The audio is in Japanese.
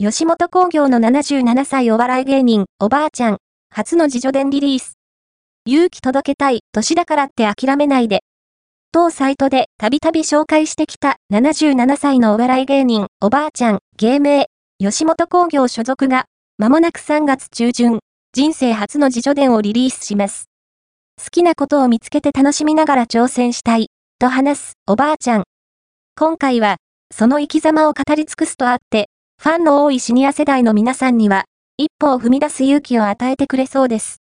吉本工業の77歳お笑い芸人、おばあちゃん、初の自助伝リリース。勇気届けたい、年だからって諦めないで。当サイトでたびたび紹介してきた77歳のお笑い芸人、おばあちゃん、芸名、吉本工業所属が、まもなく3月中旬、人生初の自助伝をリリースします。好きなことを見つけて楽しみながら挑戦したい、と話す、おばあちゃん。今回は、その生き様を語り尽くすとあって、ファンの多いシニア世代の皆さんには、一歩を踏み出す勇気を与えてくれそうです。